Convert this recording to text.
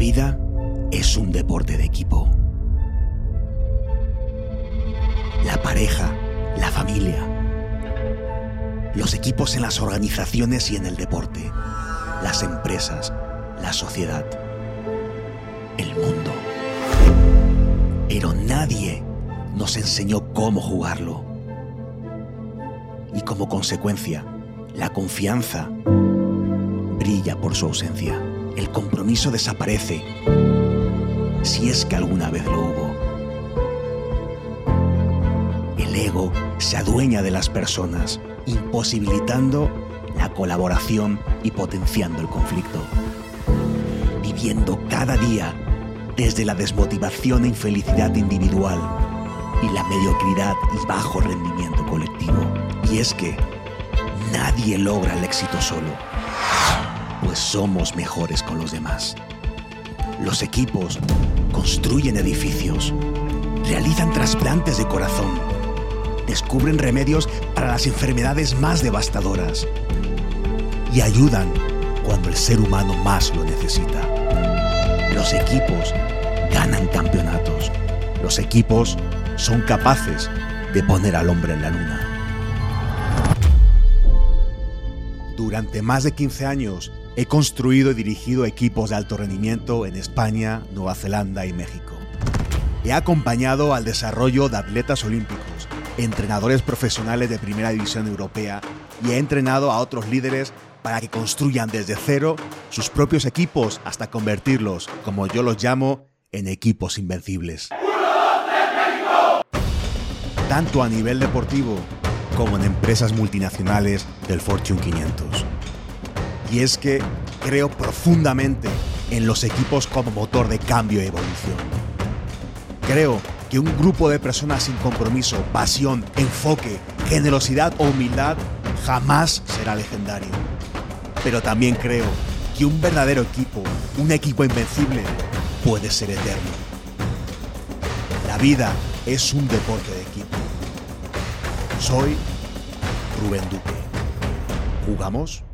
vida es un deporte de equipo. La pareja, la familia, los equipos en las organizaciones y en el deporte, las empresas, la sociedad, el mundo. Pero nadie nos enseñó cómo jugarlo. Y como consecuencia, la confianza brilla por su ausencia. El compromiso desaparece, si es que alguna vez lo hubo. El ego se adueña de las personas, imposibilitando la colaboración y potenciando el conflicto. Viviendo cada día desde la desmotivación e infelicidad individual y la mediocridad y bajo rendimiento colectivo. Y es que nadie logra el éxito solo, pues somos mejores con los demás. Los equipos construyen edificios, realizan trasplantes de corazón, descubren remedios para las enfermedades más devastadoras y ayudan cuando el ser humano más lo necesita. Los equipos ganan campeonatos. Los equipos son capaces de poner al hombre en la luna. Durante más de 15 años he construido y dirigido equipos de alto rendimiento en España, Nueva Zelanda y México. He acompañado al desarrollo de atletas olímpicos, entrenadores profesionales de primera división europea y he entrenado a otros líderes para que construyan desde cero sus propios equipos hasta convertirlos, como yo los llamo, en equipos invencibles. Tanto a nivel deportivo como en empresas multinacionales del Fortune 500. Y es que creo profundamente en los equipos como motor de cambio y evolución. Creo que un grupo de personas sin compromiso, pasión, enfoque, generosidad o humildad jamás será legendario. Pero también creo que un verdadero equipo, un equipo invencible, puede ser eterno. La vida es un deporte de equipo. Soy Rubén Duque. ¿Jugamos?